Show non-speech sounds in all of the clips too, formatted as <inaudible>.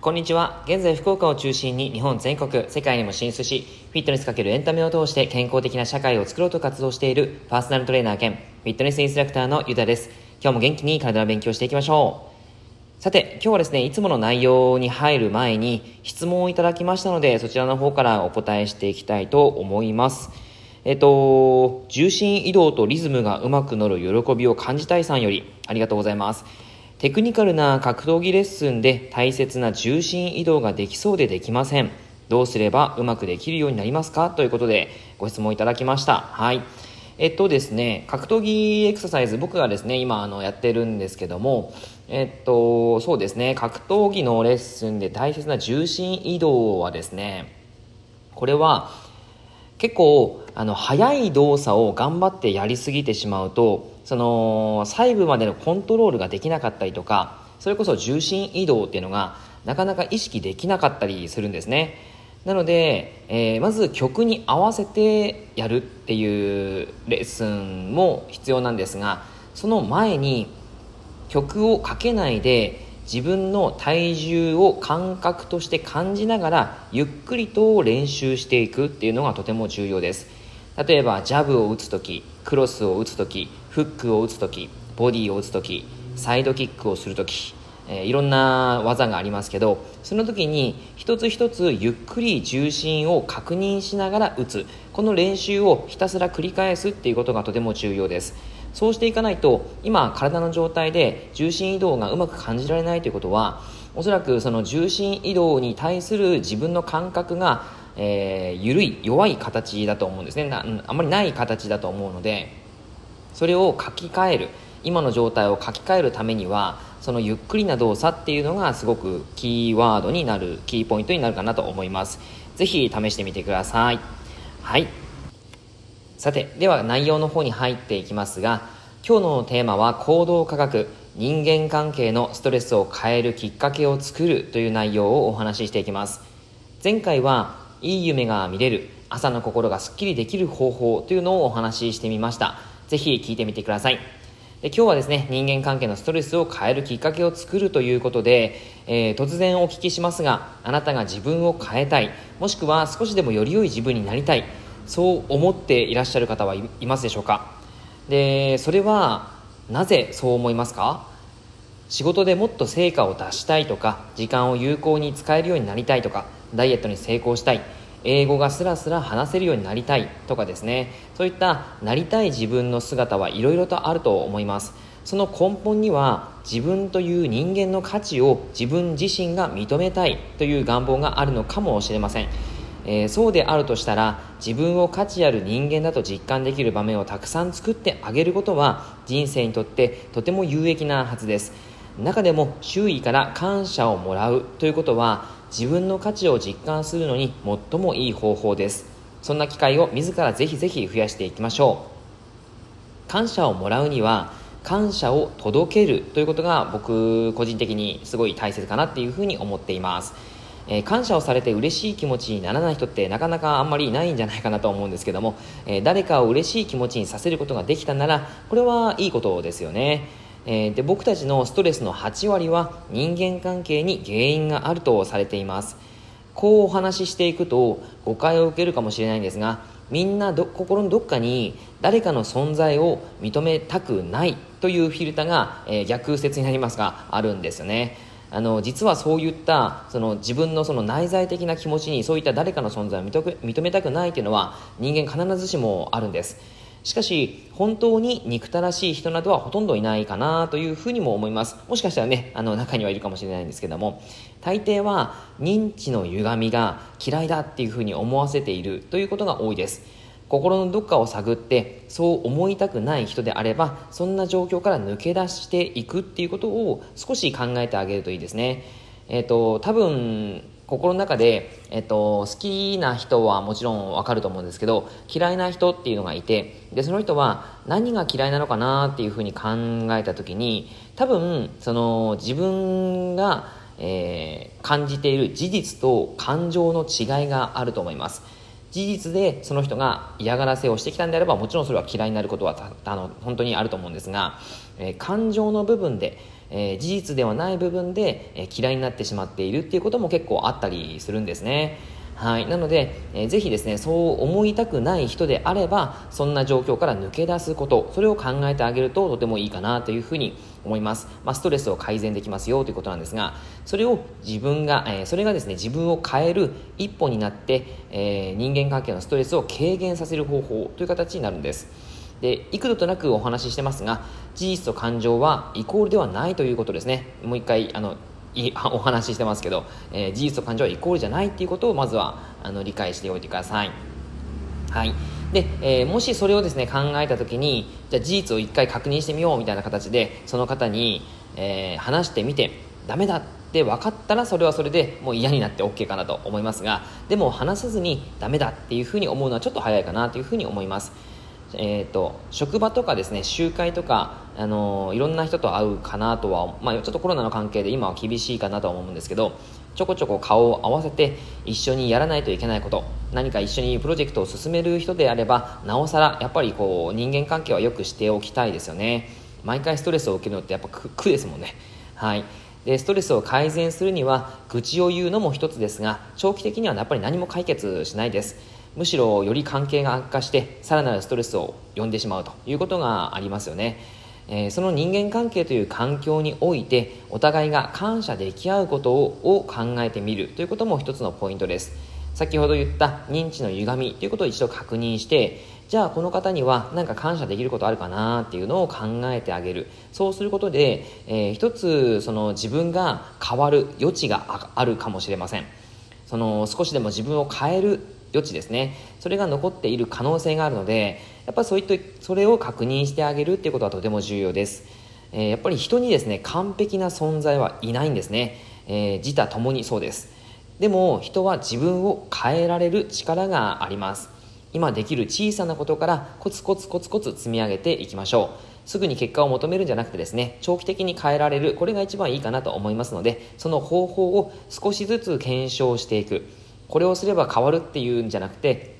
こんにちは。現在福岡を中心に日本全国、世界にも進出し、フィットネスかけるエンタメを通して健康的な社会を作ろうと活動しているパーソナルトレーナー兼フィットネスインストラクターのゆだです。今日も元気に体の勉強していきましょう。さて、今日はですね、いつもの内容に入る前に質問をいただきましたので、そちらの方からお答えしていきたいと思います。えっと、重心移動とリズムがうまく乗る喜びを感じたいさんより、ありがとうございます。テクニカルな格闘技レッスンで大切な重心移動ができそうでできません。どうすればうまくできるようになりますか？ということでご質問いただきました。はい。えっとですね、格闘技エクササイズ、僕がですね、今あのやってるんですけども、えっと、そうですね、格闘技のレッスンで大切な重心移動はですね、これは結構あの速い動作を頑張ってやりすぎてしまうとその細部までのコントロールができなかったりとかそれこそ重心移動っていうのがなかなか意識できなかったりするんですね。なので、えー、まず曲に合わせてやるっていうレッスンも必要なんですがその前に曲をかけないで自分の体重を感覚として感じながらゆっくりと練習していくっていうのがとても重要です。例えばジャブを打つ時クロスを打つ時フックを打つ時ボディを打つ時サイドキックをする時、え、いろんな技がありますけどその時に一つ一つゆっくり重心を確認しながら打つ。この練習をひたすら繰り返すっていうことがとても重要です。そうしていかないと今体の状態で重心移動がうまく感じられないということはおそらくその重心移動に対する自分の感覚がえー、緩い弱い形だと思うんですね。あんまりない形だと思うのでそれを書き換える。今の状態を書き換えるためにはそのゆっくりな動作っていうのがすごくキーワードになるキーポイントになるかなと思います。是非試してみてください。はい。さてでは内容の方に入っていきますが今日のテーマは行動科学人間関係のストレスを変えるきっかけを作るという内容をお話ししていきます。前回はいい夢が見れる朝の心がすっきりできる方法というのをお話ししてみました。ぜひ聞いてみてください。で今日はですね人間関係のストレスを変えるきっかけを作るということで、えー、突然お聞きしますがあなたが自分を変えたいもしくは少しでもより良い自分になりたいそう思っていらっしゃる方はいますでしょうか？でそれはなぜそう思いますか？仕事でもっと成果を出したいとか時間を有効に使えるようになりたいとかダイエットに成功したい英語がスラスラ話せるようになりたいとかですね。そういったなりたい自分の姿はいろいろとあると思います。その根本には自分という人間の価値を自分自身が認めたいという願望があるのかもしれません、えー、そうであるとしたら自分を価値ある人間だと実感できる場面をたくさん作ってあげることは人生にとってとても有益なはずです。中でも周囲から感謝をもらうということは自分の価値を実感するのに最もいい方法です。そんな機会を自らぜひぜひ増やしていきましょう。感謝をもらうには感謝を届けるということが僕個人的にすごい大切かなっていうふうに思っています。えー、感謝をされて嬉しい気持ちにならない人ってなかなかあんまりいないんじゃないかなと思うんですけども、えー、誰かを嬉しい気持ちにさせることができたならこれはいいことですよね。えー、で僕たちのストレスの8割は人間関係に原因があるとされています。こうお話ししていくと誤解を受けるかもしれないんですがみんな心のどっかに誰かの存在を認めたくないというフィルターが、えー、逆説になりますがあるんですよね。あの実はそういったその自分のその内在的な気持ちにそういった誰かの存在を認めたくないというのは人間必ずしもあるんです。しかし本当に憎たらしい人などはほとんどいないかなというふうにも思います。もしかしたらねあの中にはいるかもしれないんですけども。大抵は認知の歪みが嫌いだっていうふうに思わせているということが多いです。心のどっかを探ってそう思いたくない人であればそんな状況から抜け出していくっていうことを少し考えてあげるといいですね。えっ、ー、と多分心の中で、えっと、好きな人はもちろんわかると思うんですけど嫌いな人っていうのがいてでその人は何が嫌いなのかなっていうふうに考えた時に多分その自分が、えー、感じている事実と感情の違いがあると思います。事実でその人が嫌がらせをしてきたんであればもちろんそれは嫌いになることはあの本当にあると思うんですが、えー、感情の部分で、えー、事実ではない部分で、えー、嫌いになってしまっているっていうことも結構あったりするんですね。はい、なので、えー、ぜひですねそう思いたくない人であればそんな状況から抜け出すことそれを考えてあげるととてもいいかなというふうに思います、まあ、ストレスを改善できますよということなんですがそれを自分が、えー、それがですね自分を変える一歩になって、えー、人間関係のストレスを軽減させる方法という形になるんです。で幾度となくお話ししてますが事実と感情はイコールではないということですね。もう一回あのい <laughs> お話ししてますけど、えー、事実と感情はイコールじゃないっていうことをまずはあの理解しておいてください。はいでえー、もしそれをですね考えた時にじゃ事実を一回確認してみようみたいな形でその方に、えー、話してみてダメだって分かったらそれはそれでもう嫌になって OK かなと思いますがでも話さずにダメだっていうふうに思うのはちょっと早いかなというふうに思います。えーと、職場とかですね集会とか、あのー、いろんな人と会うかなとは、まあ、ちょっとコロナの関係で今は厳しいかなとは思うんですけどちょこちょこ顔を合わせて一緒にやらないといけないこと何か一緒にプロジェクトを進める人であればなおさらやっぱりこう人間関係はよくしておきたいですよね。毎回ストレスを受けるのってやっぱ苦ですもんね。はい。でストレスを改善するには愚痴を言うのも一つですが長期的にはやっぱり何も解決しないです。むしろより関係が悪化してさらなるストレスを呼んでしまうということがありますよね、えー、その人間関係という環境においてお互いが感謝でき合うことを考えてみるということも一つのポイントです。先ほど言った認知の歪みということを一度確認してじゃあこの方には何か感謝できることあるかなっていうのを考えてあげる。そうすることで、えー、一つその自分が変わる余地があるかもしれません。その少しでも自分を変える余地ですね。それが残っている可能性があるのでやっぱりそういったそれを確認してあげるっていうことはとても重要です、えー、やっぱり人にですね完璧な存在はいないんですね、えー、自他ともにそうです。でも人は自分を変えられる力があります。今できる小さなことからコツコツコツコツ積み上げていきましょう。すぐに結果を求めるんじゃなくてですね長期的に変えられるこれが一番いいかなと思いますのでその方法を少しずつ検証していく。これをすれば変わるっていうんじゃなくて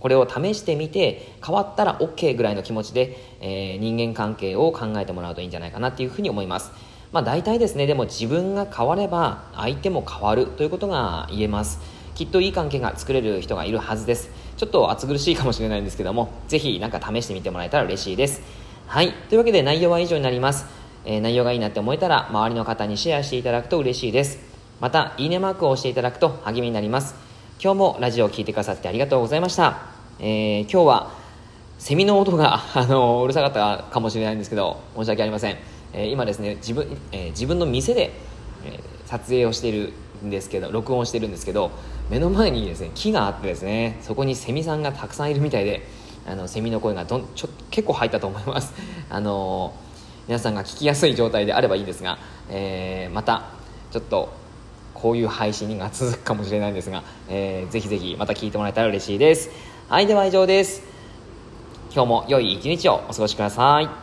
これを試してみて変わったら OK ぐらいの気持ちで、えー、人間関係を考えてもらうといいんじゃないかなっていうふうに思います。まあ大体ですねでも自分が変われば相手も変わるということが言えます。きっといい関係が作れる人がいるはずです。ちょっと暑苦しいかもしれないんですけどもぜひなんか試してみてもらえたら嬉しいですはいというわけで内容は以上になります、えー、内容がいいなって思えたら周りの方にシェアしていただくと嬉しいですまた、いいねマークを押していただくと励みになります。今日もラジオを聴いてくださってありがとうございました。えー、今日は、セミの音が、<laughs> あの、うるさかったかもしれないんですけど、申し訳ありません。えー、今ですね、自分、えー、自分の店で、え撮影をしているんですけど、録音してるんですけど、目の前にですね、木があってですね、そこにセミさんがたくさんいるみたいで、あの、セミの声がどんちょ結構入ったと思います。<laughs> あの皆さんが聞きやすい状態であればいいんですが、えーまた、ちょっとこういう配信が続くかもしれないんですが、えー、ぜひぜひまた聞いてもらえたら嬉しいです。はいでは以上です。今日も良い一日をお過ごしください。